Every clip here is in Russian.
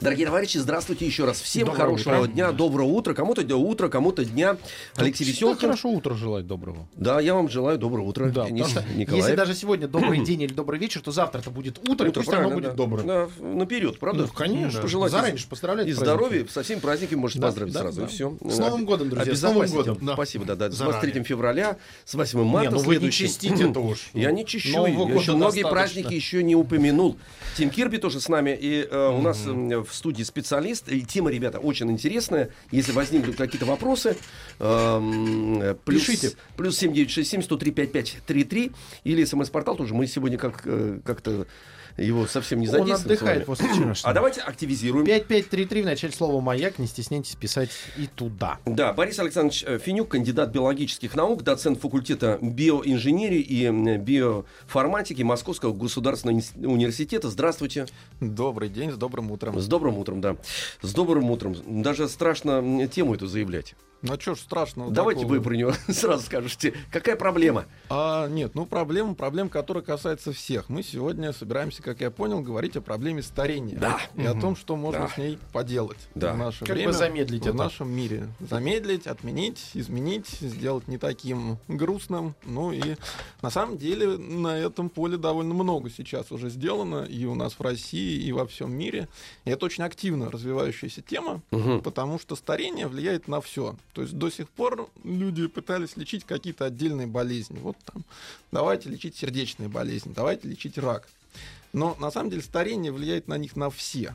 Дорогие товарищи, здравствуйте еще раз. Всем Доброе хорошего утро. дня, доброго утра. Кому-то дня утра, кому-то дня. Алексей Веселкин. хорошо утро желать доброго. Да, я вам желаю доброго утра. Да, Денис что Николаев. Если даже сегодня добрый день или добрый вечер, то завтра это будет утро, и Утро, пусть оно будет да. добрым. Да, наперед, правда? Ну, конечно. Пожелать Заранее и- поздравлять И здоровья, со всеми праздниками можете Да, поздравить да, сразу, да. и все. С Новым годом, друзья, с Новым годом. Да. Спасибо, да, да. С Заранее. 23 февраля, с 8 марта Не, ну вы не следующим. чистите-то уж. Я не чищу, еще многие праздники еще не упомянул. Тим Кирби тоже с нами, и э, у нас э, в студии специалист. И тема, ребята, очень интересная. Если возникнут какие-то вопросы, эм, плюс, Пишите. плюс 7967 103 5533 или смс-портал тоже. Мы сегодня как, э, как-то его совсем не Он задействуем. с вами. отдыхает после вчерашнего. А давайте активизируем. 5533 в начале слова «Маяк». Не стесняйтесь писать и туда. Да, Борис Александрович э, Финюк, кандидат биологических наук, доцент факультета биоинженерии и биоформатики Московского государственного университета. Здравствуйте. Добрый день, с добрым утром. С добрым утром, да. С добрым утром. Даже страшно тему эту заявлять. Ну что ж страшного Давайте такого? вы про нее сразу скажете. Какая проблема? А, нет, ну проблема, проблема, которая касается всех. Мы сегодня собираемся, как я понял, говорить о проблеме старения. Да. И о том, что можно Да. с ней поделать Да. в наше Как бы время. замедлить в это. нашем мире. Замедлить, отменить, изменить, сделать не таким грустным. Ну и на самом деле на этом поле довольно много сейчас уже сделано и у нас в России, и во всем мире. И это очень активно развивающаяся тема. Мгм. потому что старение влияет на все. То есть до сих пор люди пытались лечить какие-то отдельные болезни. Вот там, давайте лечить сердечные болезни, давайте лечить рак. Но на самом деле старение влияет на них на все.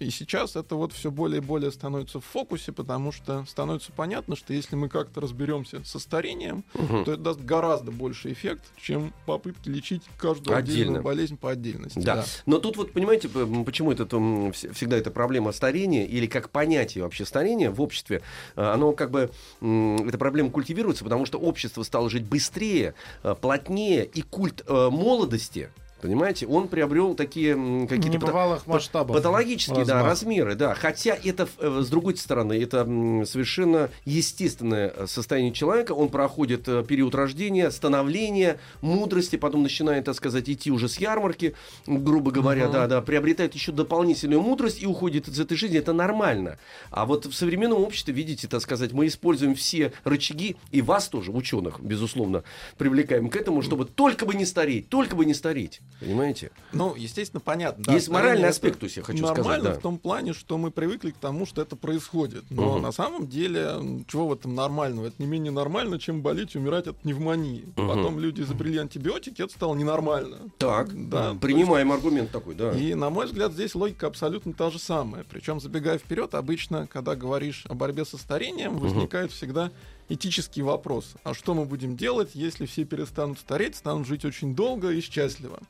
И сейчас это вот все более и более становится в фокусе, потому что становится понятно, что если мы как-то разберемся со старением, Мгм. то это даст гораздо больше эффект, чем попытки лечить каждую Отдельно. отдельную болезнь по отдельности. Да. Но тут вот, понимаете, почему это, м, вс- всегда эта проблема старения, или как понятие вообще старения в обществе, э, оно как бы, эта проблема культивируется, потому что общество стало жить быстрее, э, плотнее, и культ э, молодости, понимаете, он приобрел такие какие-то... Небывалых масштабов. Патологические, да, Размах. размеры, да. Хотя это, э, с другой стороны, это совершенно естественное э, состояние человека. Он проходит э, период рождения, становления, мудрости, потом начинает, так сказать, идти уже с ярмарки, грубо говоря, да, да, приобретает еще дополнительную мудрость и уходит из этой жизни. Это нормально. А вот в современном обществе, видите, так сказать, мы используем все рычаги, и вас тоже, ученых, безусловно, привлекаем к этому, чтобы только бы не стареть, только бы не стареть. Понимаете? Ну, естественно, понятно. да, Есть моральный аспект, то есть я хочу нормально сказать, да. в том плане, что мы привыкли к тому, что это происходит. Но Мгм. на самом деле, чего в этом нормального? Это не менее нормально, чем болеть и умирать от пневмонии. Мгм. Потом люди изобрели антибиотики, это стало ненормально. Так, Да, принимаем аргумент такой, да. И, на мой взгляд, здесь логика абсолютно та же самая. Причем, забегая вперед, обычно, когда говоришь о борьбе со старением, возникает всегда этический вопрос. А что мы будем делать, если все перестанут стареть, станут жить очень долго и счастливо?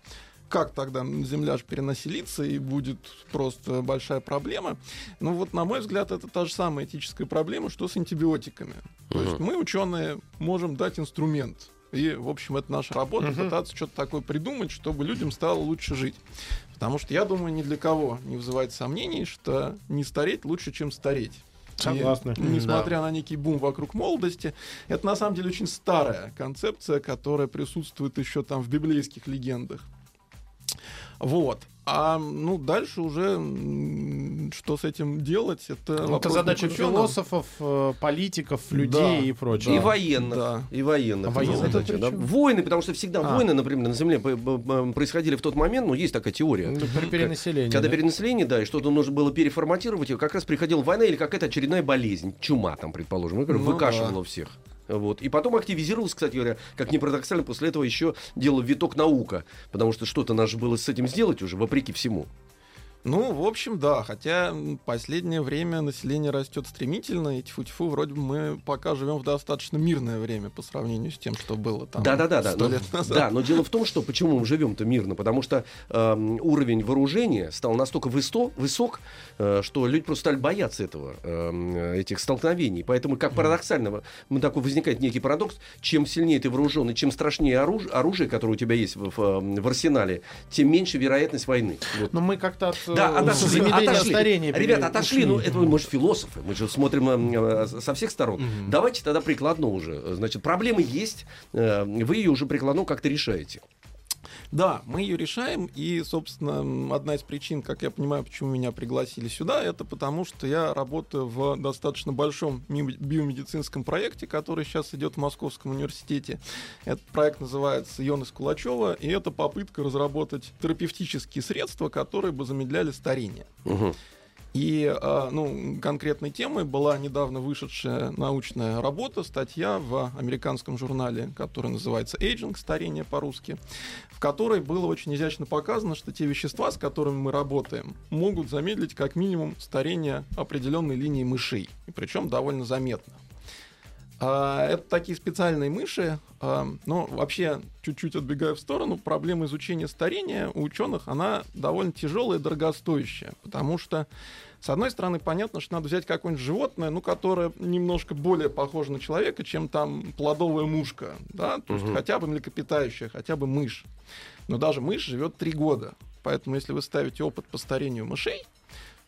Как тогда Земля же перенаселится и будет просто большая проблема? Ну вот, на мой взгляд, это та же самая этическая проблема, что с антибиотиками. То есть мы, ученые, можем дать инструмент. И, в общем, это наша работа, пытаться что-то такое придумать, чтобы людям стало лучше жить. Потому что я думаю, ни для кого не вызывает сомнений, что не стареть лучше, чем стареть. И Согласны. несмотря на некий бум вокруг молодости, это на самом деле очень старая концепция, которая присутствует еще там в библейских легендах. Вот. А ну дальше уже что с этим делать? Это, Это вопрос задача философов, э, политиков, людей Да, и прочего. И военных. Да. И военных. А военных Это зачем? да. Войны, потому что всегда А. войны, например, на Земле происходили в тот момент, ну, есть такая теория. Ну, При перенаселении. Когда да? перенаселение, да, и что-то нужно было переформатировать, и как раз приходила война или какая-то очередная болезнь, чума там, предположим, Ну выкашивала да. всех. Вот. И потом активизировался, кстати говоря, как ни парадоксально, после этого еще делал виток наука, потому что что-то надо было с этим сделать уже, вопреки всему. Ну, в общем, да. Хотя последнее время население растет стремительно, и тьфу-тьфу, вроде бы мы пока живем в достаточно мирное время по сравнению с тем, что было там Да, да, да, да. сто но, лет назад. да, но дело в том, что почему мы живем-то мирно, потому что эм, уровень вооружения стал настолько высо- высок, э, что люди просто стали бояться этого, эм, этих столкновений. Поэтому, как парадоксально, мы такой возникает некий парадокс: чем сильнее ты вооруженный, чем страшнее оруж- оружие, которое у тебя есть в, в- в арсенале, тем меньше вероятность войны. Вот. Но мы как-то от э, Да, отошли, отошли. старения Ребята, отошли. Ну, это мы же философы, мы же смотрим э, э, со всех сторон. Давайте тогда прикладно уже. Значит, проблемы есть, э, вы ее уже прикладно как-то решаете. Да, мы ее решаем, и, собственно, одна из причин, как я понимаю, почему меня пригласили сюда, это потому, что я работаю в достаточно большом биомедицинском проекте, который сейчас идет в Московском университете. Этот проект называется «Йонас Кулачева», и это попытка разработать терапевтические средства, которые бы замедляли старение. Мгм. И а, ну, конкретной темой была недавно вышедшая научная работа, статья в американском журнале, который называется Aging, старение по-русски, в которой было очень изящно показано, что те вещества, с которыми мы работаем, могут замедлить как минимум старение определенной линии мышей, и причем довольно заметно. А, Это такие специальные мыши. а, Но вообще, чуть-чуть отбегая в сторону, проблема изучения старения у ученых, она довольно тяжелая и дорогостоящая. Потому что, с одной стороны, понятно, что надо взять какое-нибудь животное, ну, которое немножко более похоже на человека, чем там плодовая мушка. Да? То есть Мгм. хотя бы млекопитающая, хотя бы мышь. Но даже мышь живет три года. Поэтому, если вы ставите опыт по старению мышей,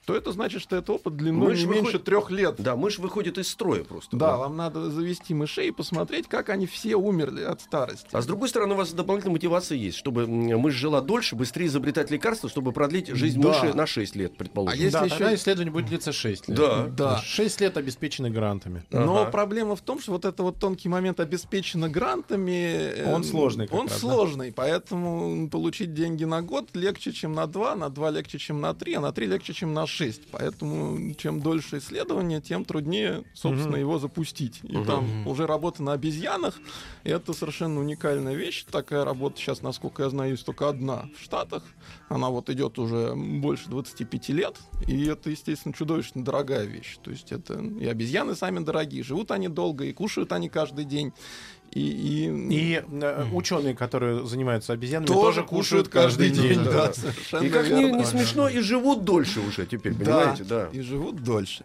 то это значит, что это опыт длиной Мышь не меньше выходит- трех лет. Да, мышь выходит из строя просто. Да, вам надо завести мышей и посмотреть, как они все умерли от старости. А с другой стороны, у вас дополнительная мотивация есть, чтобы мышь жила дольше, быстрее изобретать лекарства, чтобы продлить жизнь Да. мыши на 6 лет, предположим. А если да, еще- тогда исследование будет длиться 6 лет. Да. Да. 6 лет обеспечены грантами. Но Ага. проблема в том, что вот это вот тонкий момент обеспечено грантами. э, Он сложный как Он раз, да? сложный, поэтому получить деньги на год легче, чем на два, на два легче, чем на три, а на три легче, чем на шесть. Поэтому чем дольше исследование, тем труднее, собственно, Мгм. его запустить. И Мгм. там уже работа на обезьянах, и это совершенно уникальная вещь. Такая работа сейчас, насколько я знаю, есть только одна в Штатах. Она вот идет уже больше 25 лет, и это, естественно, чудовищно дорогая вещь. То есть это и обезьяны сами дорогие, живут они долго, и кушают они каждый день. И, и, И э, ученые, которые занимаются обезьянами, тоже, кушают каждый день. да, Да, да. И как верно. не смешно, и живут дольше уже теперь, понимаете, да. И живут дольше.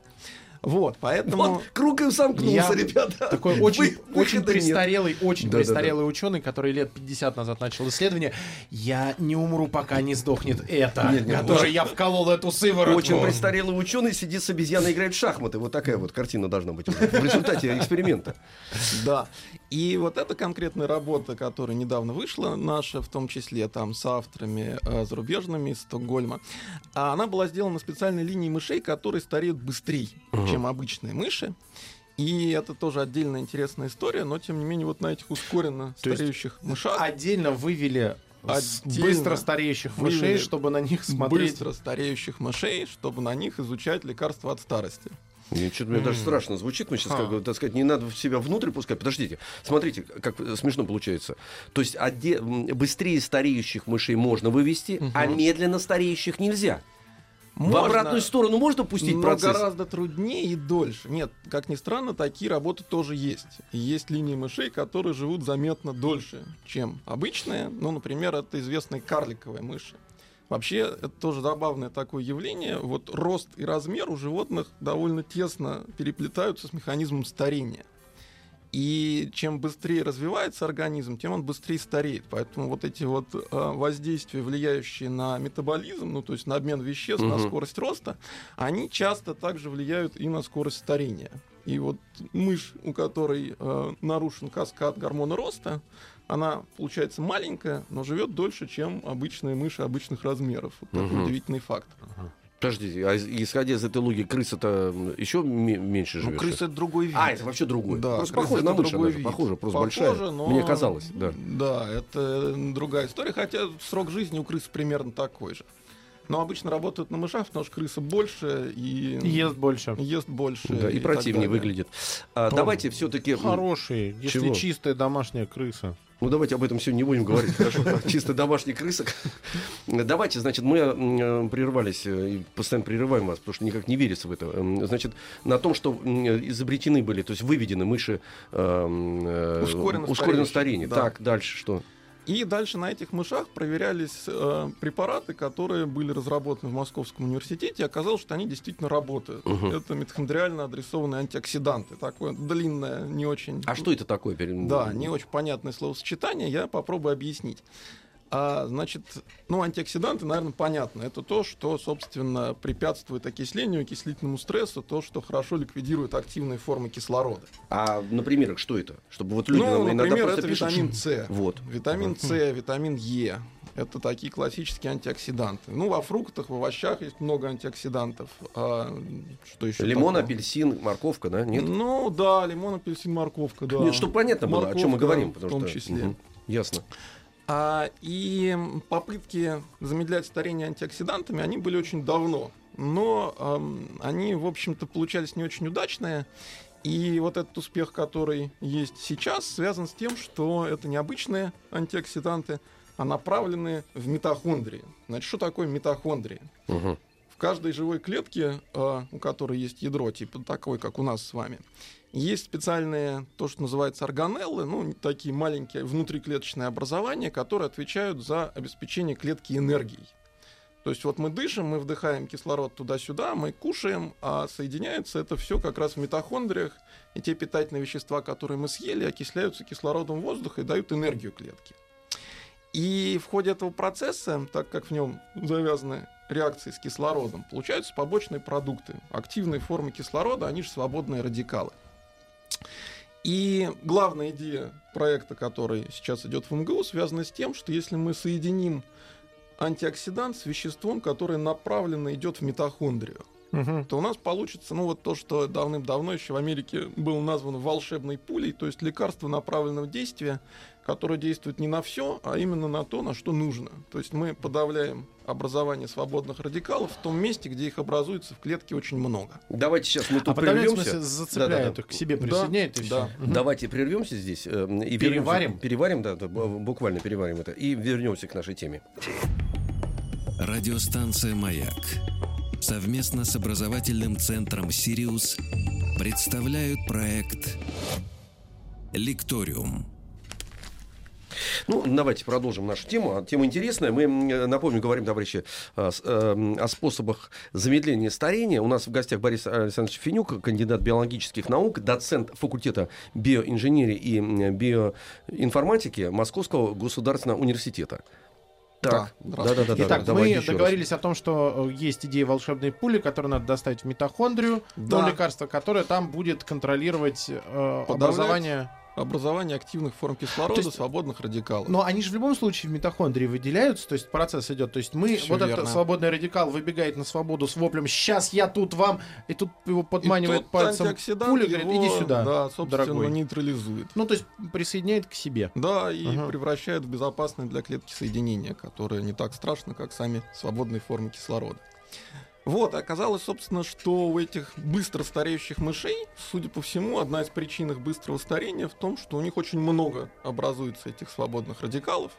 Вот, поэтому... Вот, круг и замкнулся, Я ребята. Такой очень, Вы- очень выхода нет. престарелый, очень Да-да-да. престарелый ученый, который лет 50 назад начал исследование. Я не умру, пока не сдохнет это, Нет, нет, который я вколол эту сыворотку. Очень престарелый ученый сидит с обезьяной, играет в шахматы. Вот такая вот картина должна быть в результате эксперимента. Да. И вот эта конкретная работа, которая недавно вышла, наша, в том числе там с авторами э, зарубежными из Стокгольма, а она была сделана на специальной линии мышей, которые стареют быстрее, чем обычные мыши. И это тоже отдельная интересная история, но тем не менее вот на этих ускоренно То стареющих мышах Отдельно вывели Отдельно быстро стареющих мышей, чтобы на них смотреть. быстро стареющих мышей, чтобы на них изучать лекарства от старости. Мне что-то мне даже страшно звучит. Мы сейчас, А. как бы, так сказать, не надо в себя внутрь пускать. Подождите, смотрите, как смешно получается. То есть м, быстрее стареющих мышей можно вывести, а медленно стареющих нельзя. В Можно, обратную сторону можно пустить но процесс? гораздо труднее и дольше. Нет, как ни странно, такие работы тоже есть. И есть линии мышей, которые живут заметно дольше, чем обычные. Ну, например, это известные карликовые мыши. Вообще, это тоже забавное такое явление. Вот рост и размер у животных довольно тесно переплетаются с механизмом старения. И чем быстрее развивается организм, тем он быстрее стареет. Поэтому вот эти вот э, воздействия, влияющие на метаболизм, ну то есть на обмен веществ, на Мгм. скорость роста, они часто также влияют и на скорость старения. И вот мышь, у которой э, нарушен каскад гормона роста, она получается маленькая, но живет дольше, чем обычные мыши обычных размеров. Вот такой Мгм. удивительный факт. Подождите, а исходя из этой логики, крыса-то еще меньше Ну, живет? крыса это другой вид. А, это вообще другое. Да, просто крыса похоже на мышь, другой вид. похоже, просто Похоже, большая. но- Мне казалось, да. Да, это другая история, хотя срок жизни у крыс примерно такой же. Но обычно работают на мышах, потому что крыса больше и Ест больше. ест больше. Да, и так противнее выглядит. А, давайте все-таки... Хороший, если Чего? чистая домашняя крыса. Ну, давайте об этом сегодня не будем говорить. Хорошо, чисто домашний крысок. Давайте, значит, мы э, прервались э, и постоянно прерываем вас, потому что никак не верится в это. Эм, значит, на том, что изобретены были, то есть выведены мыши э, ускоренно, ускоренно старение. Да. Так, дальше что? И дальше на этих мышах проверялись э, препараты, которые были разработаны в Московском университете, и оказалось, что они действительно работают. Угу. Это митохондриально адресованные антиоксиданты. Такое длинное, не очень... А что это такое? Да, не очень понятное словосочетание, я попробую объяснить. А, значит, ну, антиоксиданты, наверное, понятно. Это то, что, собственно, препятствует окислению, окислительному стрессу, то, что хорошо ликвидирует активные формы кислорода. А, например, что это? Чтобы вот люди ну, нам например, это пишут, витамин С. Вот. Витамин С, витамин Е. Это такие классические антиоксиданты. Ну, во фруктах, в овощах есть много антиоксидантов. А, что еще? Лимон, такое? апельсин, морковка, да? Нет? Ну, да, лимон, апельсин, морковка, да. Нет, чтобы понятно было, морковка, о чем мы говорим. В том что... числе. Угу. Ясно. А, и попытки замедлять старение антиоксидантами, они были очень давно. Но эм, они, в общем-то, получались не очень удачные. И вот этот успех, который есть сейчас, связан с тем, что это необычные антиоксиданты, а направленные в митохондрии. Значит, что такое митохондрия? Угу. В каждой живой клетке, э, у которой есть ядро, типа такой, как у нас с вами, есть специальные, то, что называется органеллы, ну, такие маленькие внутриклеточные образования, которые отвечают за обеспечение клетки энергией. То есть вот мы дышим, мы вдыхаем кислород туда-сюда, мы кушаем, а соединяется это все как раз в митохондриях, и те питательные вещества, которые мы съели, окисляются кислородом воздуха и дают энергию клетке. И в ходе этого процесса, так как в нем завязаны реакции с кислородом, получаются побочные продукты. Активные формы кислорода, они же свободные радикалы. И главная идея проекта, который сейчас идет в МГУ, связана с тем, что если мы соединим антиоксидант с веществом, которое направленно идет в митохондрию, угу. то у нас получится, ну вот то, что давным-давно еще в Америке было названо волшебной пулей, то есть лекарство направленного действия, которое действует не на все, а именно на то, на что нужно. То есть мы подавляем образование свободных радикалов в том месте, где их образуется в клетке очень много. Давайте сейчас мы тут а прервемся. зацепляют да, да, к себе присоединяют да, и все. Да. Давайте прервемся здесь э, и переварим. Переварим, да, да, буквально переварим это и вернемся к нашей теме. Радиостанция «Маяк» совместно с образовательным центром «Сириус» представляют проект «Лекториум». Ну, давайте продолжим нашу тему. Тема интересная. Мы, напомню, говорим, товарищи, о, эм, о способах замедления старения. У нас в гостях Борис Александрович Финюк, кандидат биологических наук, доцент факультета биоинженерии и биоинформатики Московского государственного университета. Так, да, да, да, да. Итак, да, мы договорились раз. о том, что э, есть идея волшебной пули, которую надо доставить в митохондрию, да. но лекарство, которое там будет контролировать э, образование образование активных форм кислорода, есть, свободных радикалов. Но они же в любом случае в митохондрии выделяются, то есть процесс идет. То есть мы, Всё вот верно. этот свободный радикал выбегает на свободу с воплем «Сейчас я тут вам!» И тут его подманивает и пальцем пуля, говорит «Иди сюда, Да, собственно, дорогой. нейтрализует. Ну, то есть присоединяет к себе. Да, и ага. превращает в безопасное для клетки соединение, которое не так страшно, как сами свободные формы кислорода. Вот, оказалось, собственно, что у этих быстро стареющих мышей, судя по всему, одна из причин их быстрого старения в том, что у них очень много образуется этих свободных радикалов,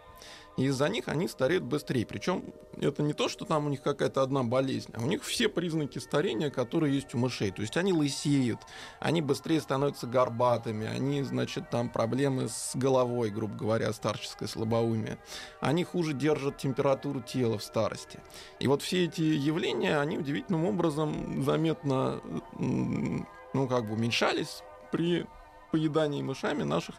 из-за них они стареют быстрее. Причем это не то, что там у них какая-то одна болезнь, а у них все признаки старения, которые есть у мышей. То есть они лысеют, они быстрее становятся горбатыми, они, значит, там проблемы с головой, грубо говоря, старческое слабоумие. Они хуже держат температуру тела в старости. И вот все эти явления, они удивительным образом заметно, ну, как бы уменьшались при поедании мышами наших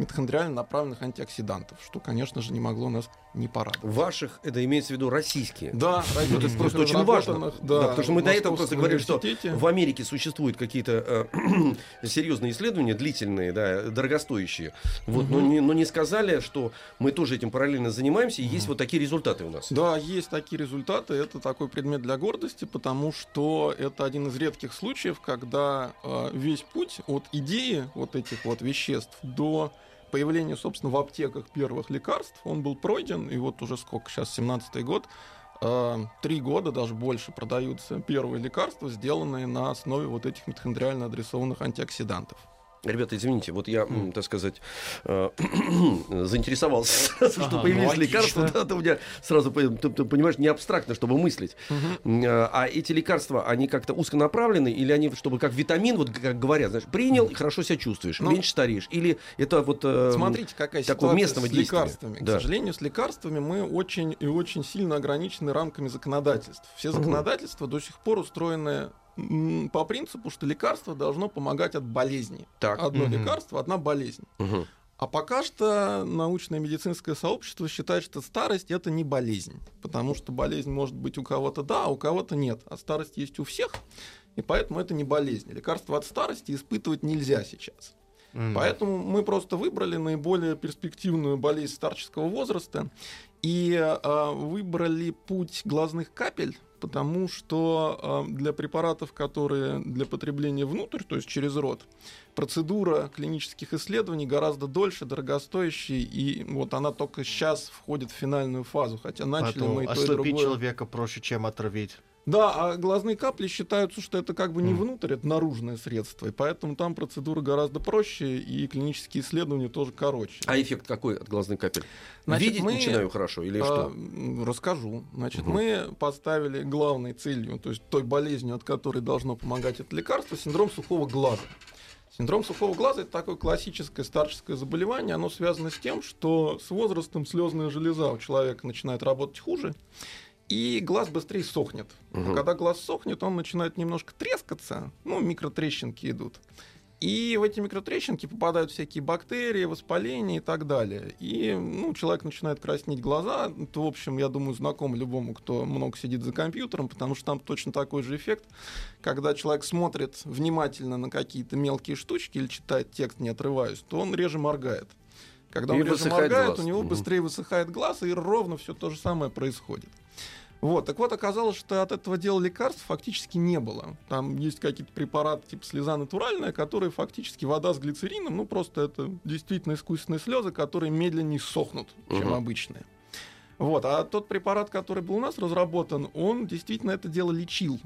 митохондриально направленных антиоксидантов, что, конечно же, не могло нас не порадовать. Ваших, это имеется в виду российские? Да, российские. Это просто очень важно. Да, да, потому что мы до этого просто говорили, что в Америке существуют какие-то э, серьезные исследования, длительные, да, дорогостоящие. Вот, угу. но, не, но не сказали, что мы тоже этим параллельно занимаемся, и угу. есть вот такие результаты у нас. Да, есть такие результаты. Это такой предмет для гордости, потому что это один из редких случаев, когда э, весь путь от идеи вот этих вот веществ до появления, собственно, в аптеках первых лекарств, он был пройден, и вот уже сколько, сейчас 17-й год, э, три года, даже больше, продаются первые лекарства, сделанные на основе вот этих митохондриально адресованных антиоксидантов. Ребята, извините, вот я, mm. так сказать, э, заинтересовался, ага, что появились ну, лекарства. Да, ты у меня сразу, ты, ты понимаешь, не абстрактно, чтобы мыслить. Угу. А эти лекарства, они как-то узконаправлены, или они, чтобы как витамин, вот как говорят, знаешь, принял и хорошо себя чувствуешь, ну, меньше стареешь. Или это вот э, Смотрите, какая такого местного с действия. лекарствами. Да. К сожалению, с лекарствами мы очень и очень сильно ограничены рамками законодательств. Все законодательства угу. до сих пор устроены по принципу, что лекарство должно помогать от болезни. Так. Одно угу. лекарство, одна болезнь. Угу. А пока что научное медицинское сообщество считает, что старость это не болезнь, потому что болезнь может быть у кого-то да, а у кого-то нет, а старость есть у всех, и поэтому это не болезнь. Лекарства от старости испытывать нельзя сейчас. Mm. Поэтому мы просто выбрали наиболее перспективную болезнь старческого возраста и э, выбрали путь глазных капель потому что э, для препаратов, которые для потребления внутрь, то есть через рот, процедура клинических исследований гораздо дольше, дорогостоящей, и вот она только сейчас входит в финальную фазу, хотя начали Потом, мы и то, и другое. человека проще, чем отравить. Да, а глазные капли считаются, что это как бы не внутрь, это наружное средство, и поэтому там процедура гораздо проще, и клинические исследования тоже короче. А эффект какой от глазных капель? Значит, Видеть мы, начинаю хорошо или а, что? Расскажу. Значит, угу. мы поставили главной целью, то есть той болезнью, от которой должно помогать это лекарство, синдром сухого глаза. Синдром сухого глаза это такое классическое старческое заболевание. Оно связано с тем, что с возрастом слезная железа у человека начинает работать хуже и глаз быстрее сохнет. Угу. Когда глаз сохнет, он начинает немножко трескаться, ну, микротрещинки идут. И в эти микротрещинки попадают всякие бактерии, воспаления и так далее. И ну, человек начинает краснеть глаза. Это, в общем, я думаю, знаком любому, кто много сидит за компьютером, потому что там точно такой же эффект. Когда человек смотрит внимательно на какие-то мелкие штучки или читает текст, не отрываясь, то он реже моргает. Когда он и реже моргает, глаз. у него угу. быстрее высыхает глаз, и ровно все то же самое происходит. Вот, так вот, оказалось, что от этого дела лекарств фактически не было. Там есть какие-то препараты типа слеза натуральная, которые фактически вода с глицерином, ну просто это действительно искусственные слезы, которые медленнее сохнут, чем угу. обычные. Вот, а тот препарат, который был у нас разработан, он действительно это дело лечил.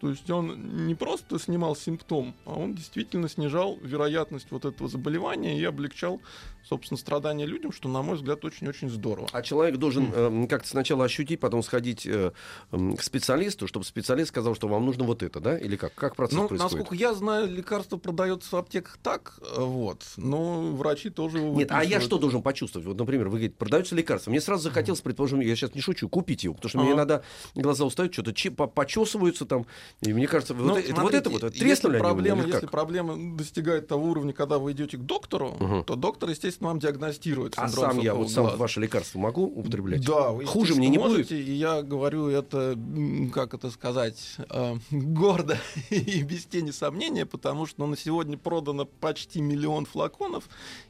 То есть он не просто снимал симптом, а он действительно снижал вероятность вот этого заболевания и облегчал собственно, страдания людям, что, на мой взгляд, очень-очень здорово. А человек должен э, как-то сначала ощутить, потом сходить э, э, к специалисту, чтобы специалист сказал, что вам нужно вот это, да? Или как? Как процесс ну, происходит? Насколько я знаю, лекарство продается в аптеках так, э, вот, но врачи тоже его Нет, а я что должен почувствовать? Вот, например, вы говорите, продаются лекарства. Мне сразу захотелось, предположим, я сейчас не шучу, купить его, потому что мне иногда глаза устают, что-то почесываются там, и мне кажется, вот, ну, это, смотрите, вот это вот, треснули если проблема, Если проблема достигает того уровня, когда вы идете к доктору, угу. то доктор, естественно, вам диагностирует а сам я вот сам ваше лекарство могу употреблять? Да, вы хуже мне не можете, будет. И я говорю это, как это сказать, э, гордо и без тени сомнения, потому что ну, на сегодня продано почти миллион флаконов,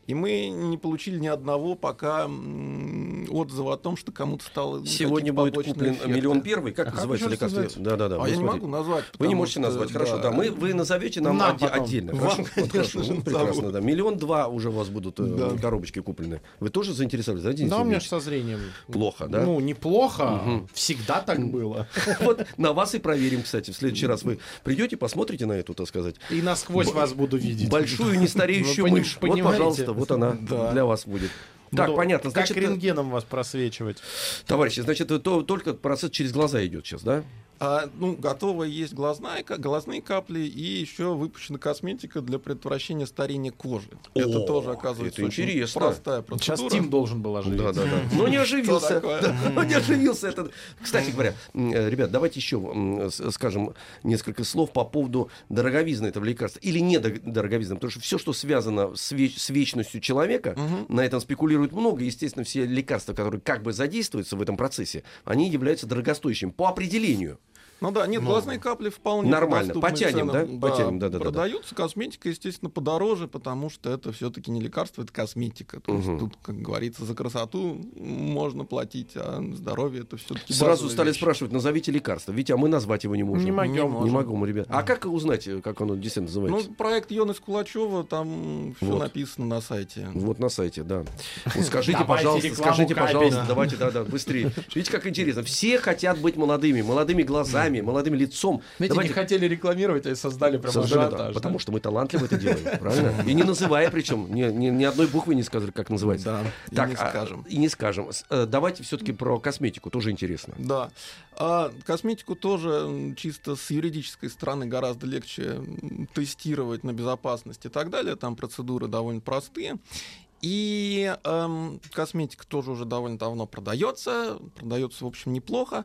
и мы не получили ни одного пока отзыва о том, что кому-то стало Сегодня будет куплен эффекты. миллион первый. Как а называется лекарство? Да, да, да. А я не могу назвать. Вы не можете назвать. Хорошо, да. Мы, вы назовете нам, нам отдельно. Вам, хорошо? конечно же, прекрасно, да. Миллион два уже у вас будут э, да. коробочки куплены. Вы тоже заинтересовались? Да, да у меня же со зрением. Плохо, да? Ну, неплохо. Угу. Всегда так было. Вот на вас и проверим, кстати. В следующий раз вы придете, посмотрите на эту, так сказать. И насквозь вас буду видеть. Большую нестареющую мышь. Вот, пожалуйста, вот она для вас будет. Так, Буду понятно. Значит, как рентгеном вас просвечивать. Товарищи, значит, то, только процесс через глаза идет сейчас, да? А, ну, готова есть глазная, глазные капли и еще выпущена косметика для предотвращения старения кожи. О, это тоже оказывается это очень интересно. простая процедура. Сейчас Тим должен был оживиться. Да, да, да. Но не оживился. Но не оживился этот. Кстати говоря, э, ребят, давайте еще скажем несколько слов по поводу дороговизны этого лекарства или не дороговизны, потому что все, что связано с, вечностью человека, на этом спекулируют много. Естественно, все лекарства, которые как бы задействуются в этом процессе, они являются дорогостоящими по определению. Ну да, нет, ну, глазные капли вполне Нормально, потянем, да? да? Потянем, да, да, Продаются, да, косметика, естественно, подороже, потому что это все-таки не лекарство, это косметика. То угу. есть тут, как говорится, за красоту можно платить, а здоровье это все-таки Сразу стали вещь. спрашивать, назовите лекарство. Витя, а мы назвать его не можем. Не могем. Не, можем. не могу, ребят. А как узнать, как оно действительно называется? Ну, проект Йоны Скулачева, там все вот. написано на сайте. Вот на сайте, да. Скажите, пожалуйста, скажите, пожалуйста, давайте, да, да, быстрее. Видите, как интересно. Все хотят быть молодыми, молодыми глазами, глазами, молодым лицом. Знаете, Давайте... не хотели рекламировать, а создали прям ажиотаж, да, Потому что мы талантливо это делаем, правильно? И не называя причем, ни, ни, ни одной буквы не сказали, как называется. Да, так, и не а, скажем. И не скажем. Э, давайте все-таки про косметику, тоже интересно. Да. А косметику тоже чисто с юридической стороны гораздо легче тестировать на безопасность и так далее. Там процедуры довольно простые. И эм, косметика тоже уже довольно давно продается, продается, в общем, неплохо.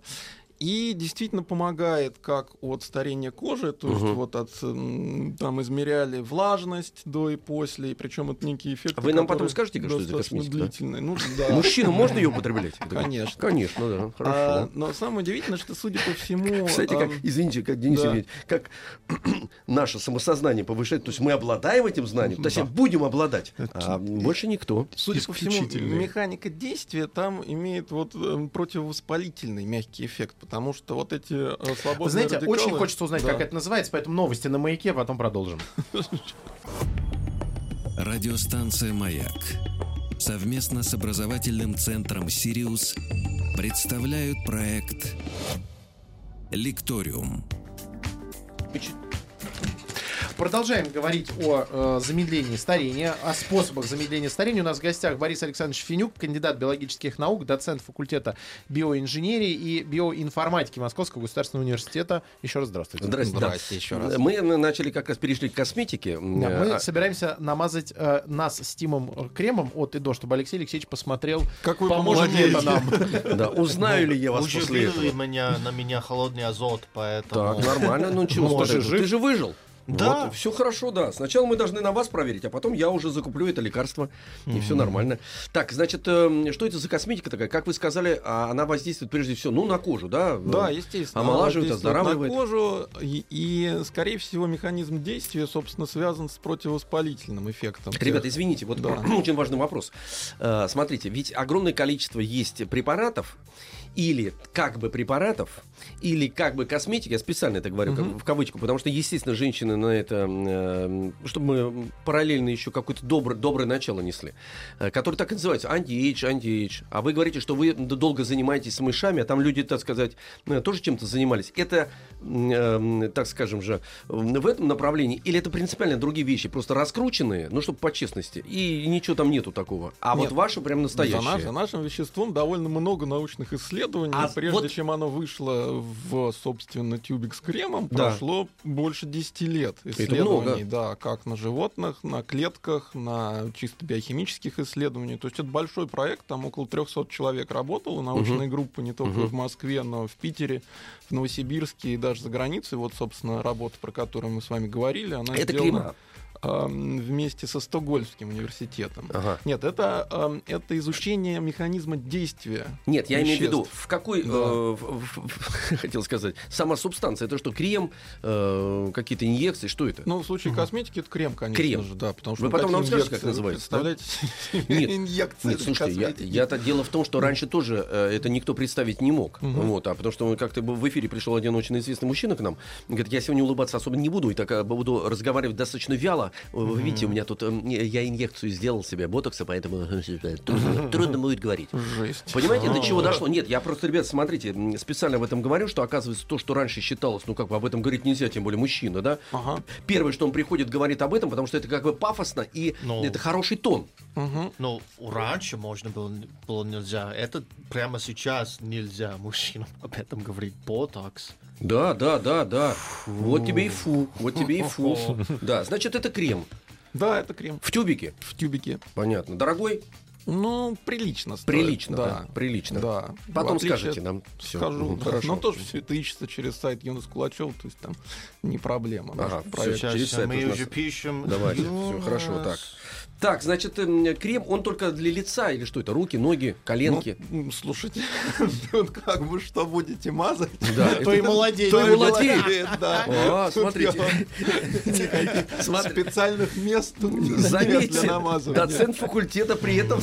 И действительно помогает как от старения кожи, то есть вот от там измеряли влажность до и после, и причем это некий эффект. Вы нам потом скажете, что это косметика? Да? Ну, да. Мужчину можно ее употреблять? Конечно. Конечно, да. Хорошо. А, но самое удивительное, что, судя по всему... Кстати, как, извините, как Денис да. Евгеньевич, как наше самосознание повышает, то есть мы обладаем этим знанием, то есть да. будем обладать, а больше никто. Судя по всему, механика действия там имеет вот э, противовоспалительный мягкий эффект, потому что вот эти э, свободные Знаете, радикалы... очень хочется узнать, да. как это называется, поэтому новости на маяке, а потом продолжим. Радиостанция «Маяк» совместно с образовательным центром «Сириус» представляют проект «Лекториум». Продолжаем говорить о э, замедлении старения, о способах замедления старения. У нас в гостях Борис Александрович Финюк, кандидат биологических наук, доцент факультета биоинженерии и биоинформатики Московского государственного университета. Еще раз здравствуйте. Здравствуйте. Здравствуйте еще раз. Мы начали как раз перешли к косметике. Да, мы а... собираемся намазать э, нас с Тимом э, кремом от и до, чтобы Алексей Алексеевич посмотрел, как вы поможет ли это нам. Да, узнаю ли я вас после этого. меня на меня холодный азот, поэтому... Так, нормально. Ну чего, ты же выжил. Да. Вот, все хорошо, да. Сначала мы должны на вас проверить, а потом я уже закуплю это лекарство, и все нормально. Так, значит, э, что это за косметика такая? Как вы сказали, а она воздействует прежде всего, ну, на кожу, да? Да, естественно. Омолаживает, оздоравливает. На кожу, и, и, скорее всего, механизм действия, собственно, связан с противовоспалительным эффектом. Ребята, извините, вот да. очень важный вопрос. Э, смотрите, ведь огромное количество есть препаратов, или как бы препаратов, или как бы косметики, я специально это говорю uh-huh. как, в кавычку, потому что, естественно, женщины на это, э, чтобы мы параллельно еще какое-то доброе, доброе начало несли, э, который так и называется, anti-age, anti-age. А вы говорите, что вы долго занимаетесь с мышами, а там люди, так сказать, э, тоже чем-то занимались. Это, э, так скажем же, в этом направлении, или это принципиально другие вещи, просто раскрученные, ну, чтобы по честности, и ничего там нету такого. А Нет, вот ваше прям настоящее. За, наш, за нашим веществом довольно много научных исследований, исследований, а прежде вот... чем оно вышло в, собственно, тюбик с кремом, да. прошло больше 10 лет исследований. Да, как на животных, на клетках, на чисто биохимических исследованиях. То есть это большой проект, там около 300 человек работало, научная угу. группа не только угу. в Москве, но в Питере, в Новосибирске и даже за границей. Вот, собственно, работа, про которую мы с вами говорили, она это сделана... Клима вместе со Стокгольмским университетом. Ага. Нет, это, это изучение механизма действия. Нет, я веществ. имею в виду, в какой, да. э, в, в, в, хотел сказать, сама субстанция, это что, крем, э, какие-то инъекции, что это? Ну, в случае угу. косметики это крем, конечно крем. же, да, потому что Вы потом нам скажете, как называется? Представляете? Нет, инъекции нет слушайте, я, я-то дело в том, что раньше тоже э, это никто представить не мог, угу. вот, а потому что как-то в эфире пришел один очень известный мужчина к нам, говорит, я сегодня улыбаться особо не буду, и так э, буду разговаривать достаточно вяло, вы видите, у меня тут эм, я инъекцию сделал себе ботокса, поэтому трудно, трудно будет говорить. Жесть. Понимаете, до чего дошло? Нет, я просто, ребят, смотрите, специально об этом говорю, что оказывается то, что раньше считалось, ну как бы об этом говорить нельзя, тем более мужчина, да? Ага. Первое, что он приходит, говорит об этом, потому что это как бы пафосно и Но... это хороший тон. Угу. Ну, раньше можно было, было нельзя. Это прямо сейчас нельзя мужчинам об этом говорить. Ботокс. Да, да, да, да. Фу. Вот тебе и фу. Вот тебе и фу. Да, значит, это крем. Да, это крем. В тюбике? В тюбике. Понятно. Дорогой? Ну, прилично стоит. Прилично, да. да. Прилично. Да. Потом скажете нам все. Скажу, да. Хорошо. Но тоже все это ищется через сайт Юнус Кулачев, то есть там не проблема. Ага, все, через сайт мы уже пишем. Давайте, все, хорошо, так. Так, значит, эм, крем, он только для лица или что это? Руки, ноги, коленки? Ну, слушайте, как вы что будете мазать? Да, то и молодеет. То и молодеет, да. О, смотрите. Специальных мест Заметьте, доцент факультета при этом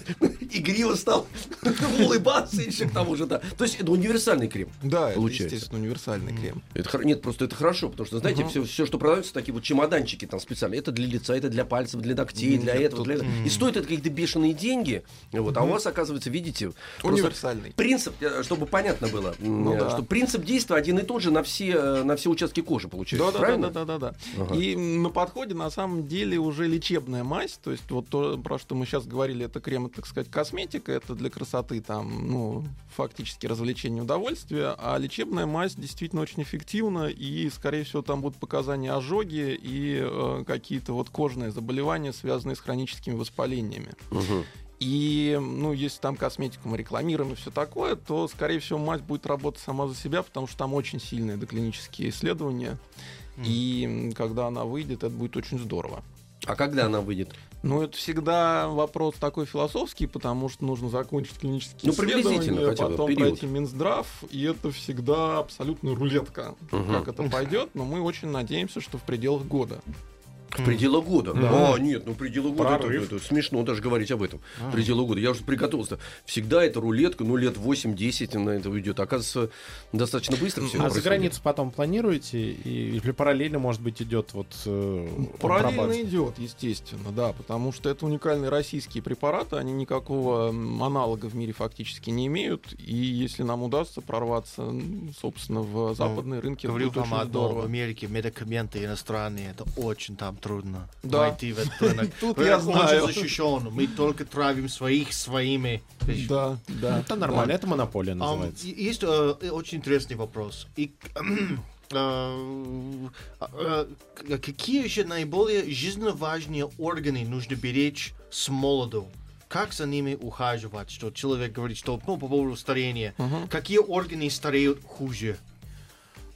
игриво стал улыбаться еще к тому же, да. То есть это универсальный крем. Да, это, Получается. естественно, универсальный крем. Это, нет, просто это хорошо, потому что, знаете, все, все, что продается, такие вот чемоданчики там специально. Это для лица, это для пальцев, для ногтей, для этого, для этого. И стоит это какие-то бешеные деньги. Вот, а у вас, оказывается, видите... Универсальный. Принцип, э, чтобы понятно было, Ну э, что принцип действия один и тот же на все, э, на все участки кожи, получается, Да, да, правильно? да, да, да, да. И на подходе на самом деле уже лечебная мазь, то есть вот то, про что мы сейчас говорили, это крем, так сказать, косметика, это для красоты, там, ну, фактически развлечение, удовольствие, а лечебная мазь действительно очень эффективна, и, скорее всего, там будут показания ожоги и э, какие-то вот кожные заболевания, связанные с хроническими воспалениями. Мгм. И, ну, если там косметику мы рекламируем и все такое, то, скорее всего, мазь будет работать сама за себя, потому что там очень сильные доклинические исследования. И м, когда она выйдет, это будет очень здорово. А когда она выйдет? Но это всегда вопрос такой философский, потому что нужно закончить клинические Ну, исследования, хотя бы потом период. пройти Минздрав, и это всегда абсолютно рулетка, Мгм. как это пойдет, но мы очень надеемся, что в пределах года. В пределах года. Да. А, нет, ну пределы года это, это смешно даже говорить об этом. Пределы года. Я уже приготовился. Всегда это рулетка, ну лет 8-10 на это уйдет. Оказывается, достаточно быстро все А за границу потом планируете? И, или параллельно, может быть, идет вот э, Параллельно контрабанда? идет, естественно, да, потому что это уникальные российские препараты, они никакого аналога в мире фактически не имеют, и если нам удастся прорваться, собственно, в западные рынки, это Говорю будет очень одно, в здорово. Америке медикаменты иностранные, это очень там трудно Да. войти в этот рынок. Тут я знаю. защищен, мы только травим своих своими. Да, да. Это нормально, это монополия называется. Есть э, э, очень интересный вопрос. И, э, какие же наиболее жизненно важные органы нужно беречь с молоду? Как за ними ухаживать? Что человек говорит, что ну, по поводу старения. Мгм. Какие органы стареют хуже?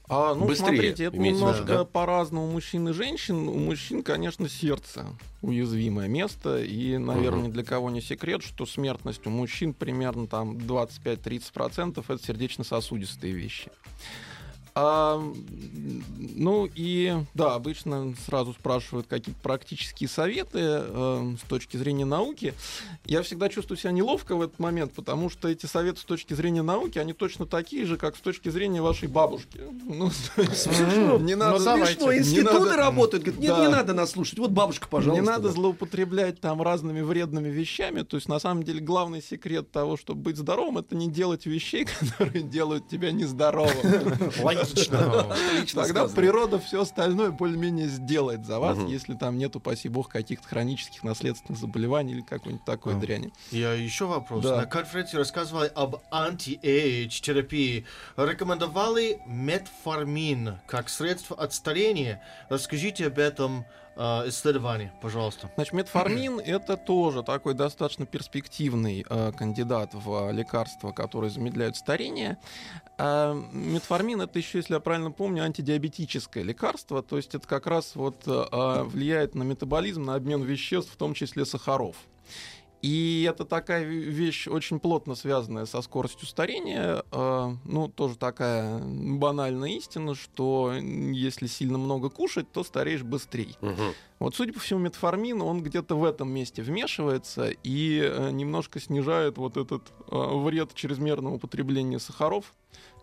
А, ну, Быстрее, смотрите, это немножко да? по-разному у мужчин и женщин. У мужчин, конечно, сердце уязвимое место, и, наверное, Мгм. ни для кого не секрет, что смертность у мужчин примерно там 25-30% это сердечно-сосудистые вещи. А, ну и да, обычно сразу спрашивают какие-то практические советы э, с точки зрения науки. Я всегда чувствую себя неловко в этот момент, потому что эти советы с точки зрения науки, они точно такие же, как с точки зрения вашей бабушки. Ну, то есть, Смешно. не надо, Ну. Смешно, Не институты надо- работают. Говорят, нет, Да. не надо нас слушать. Вот бабушка, пожалуйста. не надо да. злоупотреблять там разными вредными вещами. То есть, на самом деле, главный секрет того, чтобы быть здоровым, это не делать вещей, которые делают тебя нездоровым. Логично. Отлично Тогда природа все остальное более-менее сделает за вас, если там нету, упаси бог, каких-то хронических наследственных заболеваний или какой-нибудь такой дряни. Я еще вопрос. На конференции рассказывали об anti-age терапии. Рекомендовали метформин как средство от старения. Расскажите об этом э, исследовании, пожалуйста. Значит, метформин это тоже такой достаточно перспективный э, кандидат в э, лекарства, которые замедляют старение. А метформин это еще, если я правильно помню, антидиабетическое лекарство, то есть это как раз вот э, э, влияет на метаболизм, на обмен веществ, в том числе сахаров. И это такая ве- вещь очень плотно связанная со скоростью старения. Э, Ну, тоже такая банальная истина, что если сильно много кушать, то стареешь быстрее. Мгм. Вот, судя по всему, метформин, он где-то в этом месте вмешивается и э, немножко снижает вот этот э, вред чрезмерного употребления сахаров,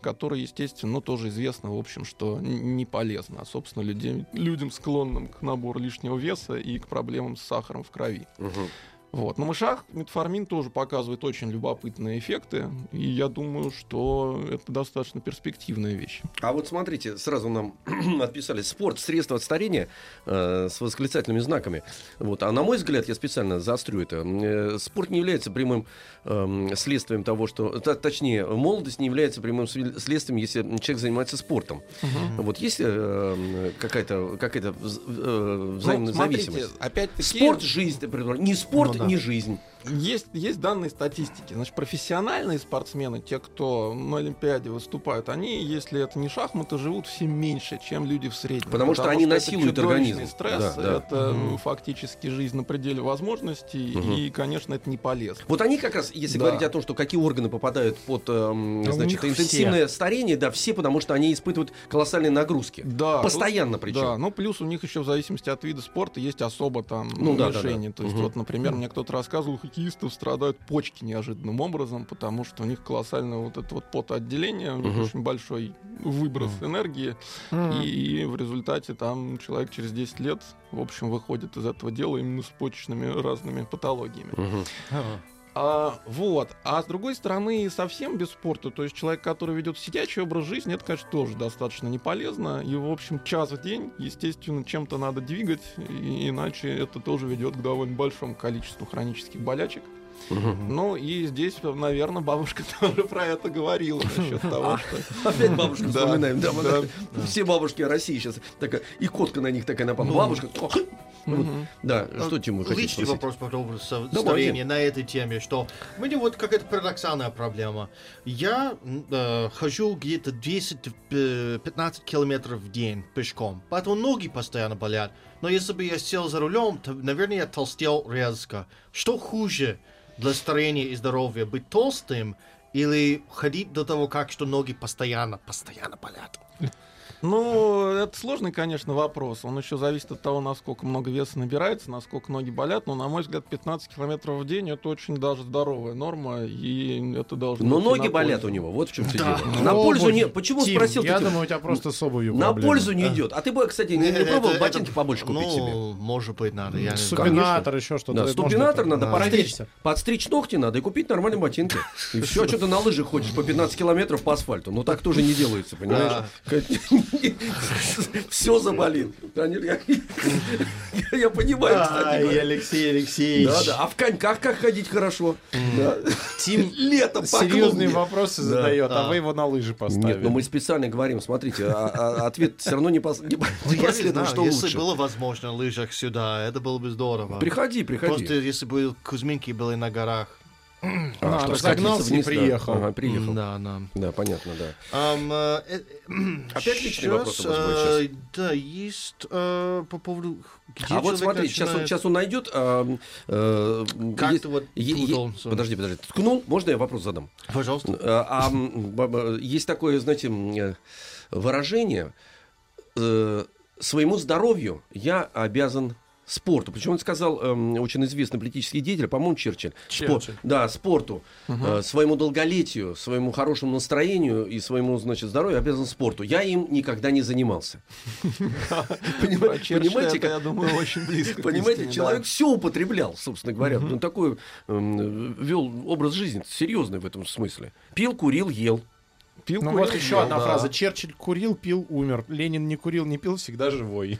который, естественно, ну, тоже известно, в общем, что не полезно, а, собственно, людей, людям, склонным к набору лишнего веса и к проблемам с сахаром в крови. Мгм. Вот. На мышах метформин тоже показывает очень любопытные эффекты, и я думаю, что это достаточно перспективная вещь. А вот смотрите, сразу нам отписали спорт, средство от старения э, с восклицательными знаками. Вот. А на мой взгляд, я специально заострю это, э, спорт не является прямым эм, следствием того, что... т- точнее, молодость не является прямым следствием, если человек занимается спортом. Вот есть э, какая-то какая э, взаимная Ну, смотрите, зависимость? опять-таки... Спорт, жизнь, например. не спорт, Ну. Не жизнь. Есть, есть данные статистики. Значит, профессиональные спортсмены, те, кто на Олимпиаде выступают, они, если это не шахматы, живут все меньше, чем люди в среднем. Потому что они это насилуют организм. стресс, Да, да. это ну, фактически жизнь на пределе возможностей, Мгм. и, конечно, это не полезно. Вот они как раз, если Да. говорить о том, что какие органы попадают под эм, А значит, интенсивное старение, да, все, потому что они испытывают колоссальные нагрузки. Да, Постоянно причем. Да, ну плюс у них еще в зависимости от вида спорта есть особо там Ну да, да, да. То есть Мгм. вот, например, мне кто-то рассказывал, хоккеистов страдают почки неожиданным образом, потому что у них колоссальное вот это вот потоотделение, у них очень большой выброс энергии, и, в результате там человек через 10 лет, в общем, выходит из этого дела именно с почечными разными патологиями. Мгм. А, вот. А с другой стороны, совсем без спорта, то есть человек, который ведет сидячий образ жизни, это, конечно, тоже достаточно не полезно. И, в общем, час в день, естественно, чем-то надо двигать, и- иначе это тоже ведет к довольно большому количеству хронических болячек. Ну и здесь, наверное, бабушка тоже про это говорила насчет того, что... Опять бабушку вспоминаем. Все бабушки России сейчас такая, и котка на них такая напала. Бабушка. Вот. Да, что Тимур хотите Личный спросить? вопрос по поводу со- Давайте. старения на этой теме, что у меня вот какая-то парадоксальная проблема. Я э, хожу где-то 10-15 километров в день пешком, поэтому ноги постоянно болят. Но если бы я сел за рулем, то, наверное, я толстел резко. Что хуже для старения и здоровья, быть толстым или ходить до того, как что ноги постоянно, постоянно болят? Ну, это сложный, конечно, вопрос. Он еще зависит от того, насколько много веса набирается, насколько ноги болят. Но, на мой взгляд, 15 километров в день это очень даже здоровая норма, и это должно Но ноги болят у него, вот в чем все Да. дело. На пользу не... Почему Тим, спросил Я ты? думаю, у тебя просто с обувью На проблемы. пользу не идет. А ты бы, кстати, не, не Это- пробовал это- ботинки побольше купить ну, себе? может быть, надо. Я не знаю. Супинатор, еще что-то. Да, ступинатор надо да. подстричь, ногти надо и купить нормальные ботинки. И все, что ты на лыжах ходишь по 15 километров по асфальту. Ну так тоже не делается, понимаешь? Все заболит. Я понимаю, кстати. Ай. Алексей Алексеевич. Да, да. А в коньках как ходить хорошо? Тим Лето серьезные вопросы Да. задает, а Да. вы его на лыжи поставили. Нет, но мы специально говорим, смотрите, а- а- ответ все равно не Ну, последовал, что если лучше. было возможно на лыжах сюда, это было бы здорово. Приходи, приходи. Просто если бы Кузьминки были на горах. А, А, чтоб разогнался скатиться и да. приехал. Ага, приехал. Да, да. Да, понятно, да. Ам, э, э, Опять личный щас, вопрос у вас будет э, Да, есть э, по поводу... где А вот человек смотрите, сейчас он, начинает- сейчас он найдет. э, Как есть- ты вот е- е-? Подожди, подожди. Ткнул? Можно я вопрос задам? Пожалуйста. А, а, есть такое, знаете, э, выражение э, своему здоровью я обязан спорту. Причем он сказал эм, очень известный политический деятель, по-моему, Черчилль. Черчилль. да, спорту, э, своему долголетию, своему хорошему настроению и своему, значит, здоровью обязан спорту. Я им никогда не занимался. Понимаете, я думаю, очень близко. Понимаете, человек все употреблял, собственно говоря. Он такой эм, вел образ жизни серьезный в этом смысле. Пил, курил, ел. Пил, Ну курил, вот еще одна да. фраза. Черчилль курил, пил, умер. Ленин не курил, не пил, всегда живой.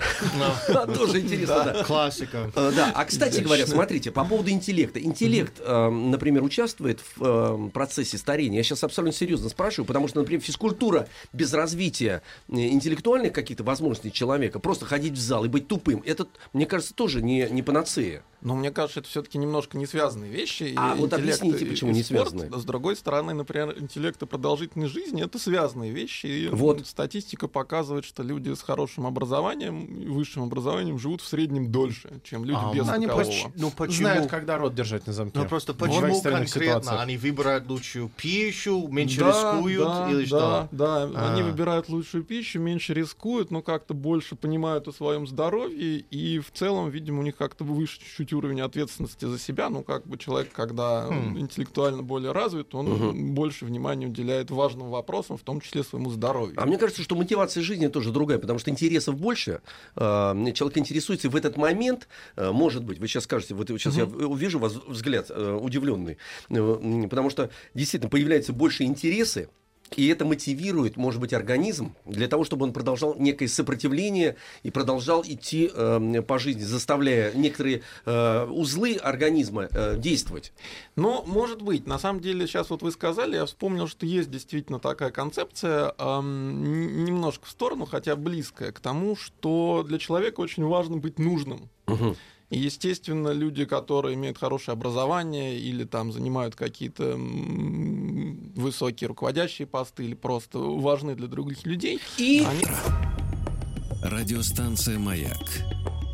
Тоже интересно, да. Классика. Э, Да, а кстати говоря, смотрите, по поводу интеллекта. Интеллект, э, например, участвует в э, процессе старения. Я сейчас абсолютно серьезно спрашиваю, потому что, например, физкультура без развития э, интеллектуальных каких-то возможностей человека, просто ходить в зал и быть тупым, это, мне кажется, тоже не, не панацея. Но мне кажется, это все-таки немножко не связанные вещи. и А вот интеллект объясните, и- почему и не спорт. связанные? С другой стороны, например, интеллект и продолжительность жизни это связанные вещи. И Вот. статистика показывает, что люди с хорошим образованием и высшим образованием живут в среднем дольше, чем люди А, без Они такового. поч- Ну почему? знают, когда рот держать на замке. Ну просто почему конкретно ситуациях. они выбирают лучшую пищу, меньше Да, рискуют да, или да, что? Да, они А. выбирают лучшую пищу, меньше рискуют, но как-то больше понимают о своем здоровье, и в целом, видимо, у них как-то выше чуть-чуть уровень ответственности за себя. Ну, как бы человек, когда Хм. интеллектуально более развит, он больше внимания уделяет важным вопросам, в том числе своему здоровью. А мне кажется, что мотивация жизни тоже другая, потому что интересов больше. Э, Человек интересуется, и в этот момент, э, может быть, вы сейчас скажете, вот сейчас я увижу вас взгляд э, удивленный, Э, потому что действительно появляются больше интересы, и это мотивирует, может быть, организм для того, чтобы он продолжал некое сопротивление и продолжал идти э, по жизни, заставляя некоторые э, узлы организма э, действовать. Ну, может быть. На самом деле, сейчас вот вы сказали, я вспомнил, что есть действительно такая концепция, н- немножко в сторону, хотя близкая к тому, что для человека очень важно быть нужным. Мгм. И, естественно, люди, которые имеют хорошее образование или там занимают какие-то высокие руководящие посты или просто важны для других людей, И они... Радиостанция «Маяк»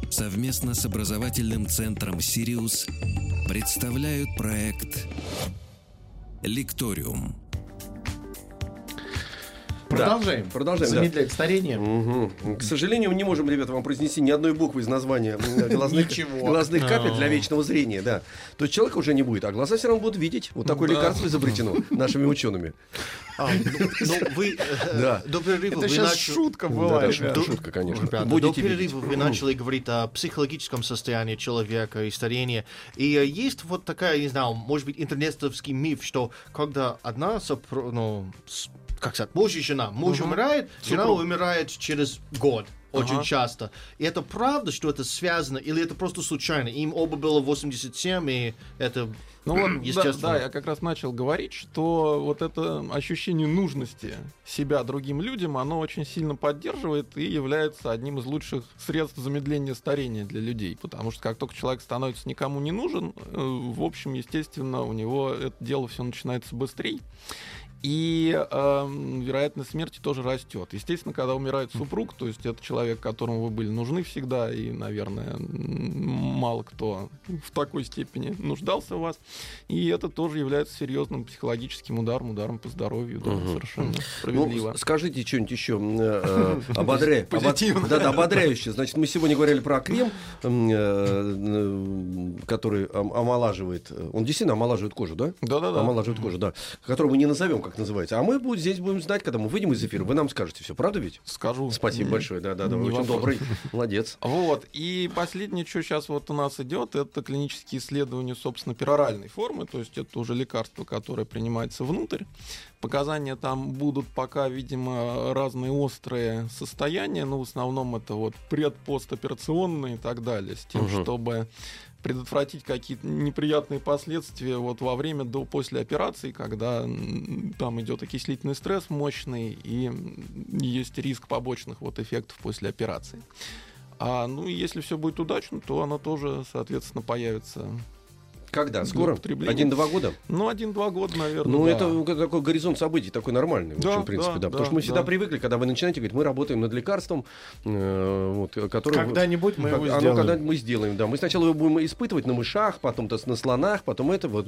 совместно с образовательным центром «Сириус» представляют проект «Лекториум». Продолжаем. Продолжаем, да. Замедлять старение. Мгм. К сожалению, мы не можем, ребята, вам произнести ни одной буквы из названия м, глазных, глазных капель для вечного зрения, да. То есть человека уже не будет, а глаза все равно будут видеть. Вот такое Да. лекарство изобретено нашими учеными. А, ну, ну, вы э, Да. до перерыва Это вы сейчас начали- шутка Да, была, да, ребят. шутка, шутка, конечно. Ребята, Будете до видеть. перерыва вы начали говорить о психологическом состоянии человека и старении. И э, есть вот такая, не знаю, может быть, интернетовский миф, что когда одна сопро- ну, с- как сказать, муж и жена, муж умирает, жена Супруг. умирает через год. Очень Ага. часто. И это правда, что это связано, или это просто случайно? Им оба было 87, и это Ну вот, да, естественно. да, я как раз начал говорить, что вот это ощущение нужности себя другим людям, оно очень сильно поддерживает и является одним из лучших средств замедления старения для людей. Потому что как только человек становится никому не нужен, э, в общем, естественно, у него это дело все начинается быстрее. И эм, вероятность смерти тоже растет. Естественно, когда умирает супруг, то есть это человек, которому вы были нужны всегда, и, наверное, мало кто в такой степени нуждался в вас. И это тоже является серьезным психологическим ударом, ударом по здоровью. Да, Мгм. совершенно Ну, справедливо. с- скажите что-нибудь еще э, э, ободря- Позитивно. Да, да, ободряюще. Значит, мы сегодня говорили про крем, э, э, который ом- омолаживает. Он действительно омолаживает кожу, да? Да-да-да. Омолаживает кожу, да. Который мы не назовем, как называется. А мы будем, здесь будем знать, когда мы выйдем из эфира. Вы нам скажете все, правда ведь? Скажу. Спасибо большое. Да, да, да. Очень вопрос. добрый. Молодец. Вот. И последнее, что сейчас вот у нас идет, это клинические исследования, собственно, пероральной формы, то есть это уже лекарство, которое принимается внутрь. Показания там будут пока, видимо, разные острые состояния, но в основном это вот предпостоперационные и так далее, с тем, Мгм. чтобы предотвратить какие-то неприятные последствия вот во время до после операции, когда там идет окислительный стресс мощный и есть риск побочных вот эффектов после операции. А ну если все будет удачно, то она тоже, соответственно, появится. Когда? Скоро? Один-два года? Ну, один-два года, наверное. Ну, да. это такой горизонт событий, такой нормальный, в общем, в принципе, да, да. Потому да, что мы всегда да. привыкли, когда вы начинаете говорить, мы работаем над лекарством, э, вот, которое... Когда-нибудь мы Как- его оно сделаем. когда мы сделаем, да. Мы сначала его будем испытывать на мышах, потом-то на слонах, потом это вот.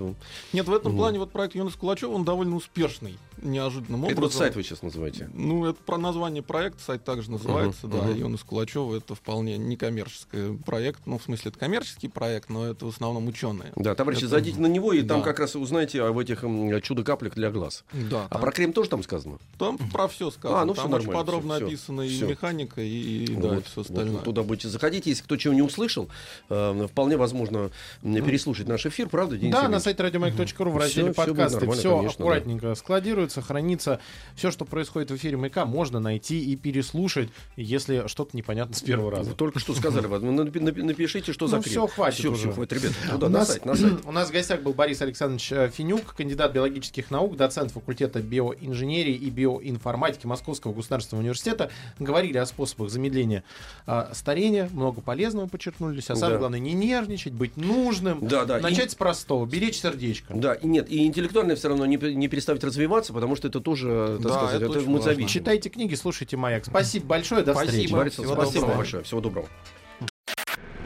Нет, в этом Мгм. плане вот проект Юнус Кулачева, он довольно успешный, неожиданным образом. Это вот сайт вы сейчас называете. Ну, это про название проекта, сайт также называется, Мгм, да, мгм. Йонас Кулачева, это вполне некоммерческий проект, ну, в смысле, это коммерческий проект, но это в основном ученые. Да, товарищи, Это- зайдите на него, и там да. как раз узнаете об этих чудо-каплях для глаз. Да, А там, про крем тоже там сказано? там про все сказано, А, ну там очень нормально, подробно всё, описана и всё. механика, и, и, да, Вот, и все вот остальное. туда будете заходить. Если кто чего не услышал, э, вполне возможно м, переслушать наш эфир, правда, Денис Да, на Евгеньевич? сайте радиомаяк.ру в разделе будет подкасты нормально, все конечно, да. аккуратненько складируется, хранится. Все, что происходит в эфире Маяка, можно найти и переслушать, если что-то непонятно с первого раза. Вы только что сказали, вот, ну, напи- напи- напишите, что за Ну, крем. всё, хватит Все, все, хватит, ребята. Туда, у, на нас, сайт. у нас в гостях был Борис Александрович э, Финюк, кандидат биологических наук, доцент факультета биоинженерии и биоинформатики Московского государственного университета. Говорили о способах замедления э, старения, много полезного подчеркнули. А самое Да. главное, не нервничать, быть нужным. Да, да. и- Начать с простого, беречь сердечко. Да, и нет, и интеллектуально все равно не, не переставить развиваться, потому что это тоже, так Да, сказать, это это, мы зависим. Читайте книги, слушайте Маяк. Спасибо большое, до Спасибо. встречи. Борис, Всего спасибо доброго. вам большое. Всего доброго.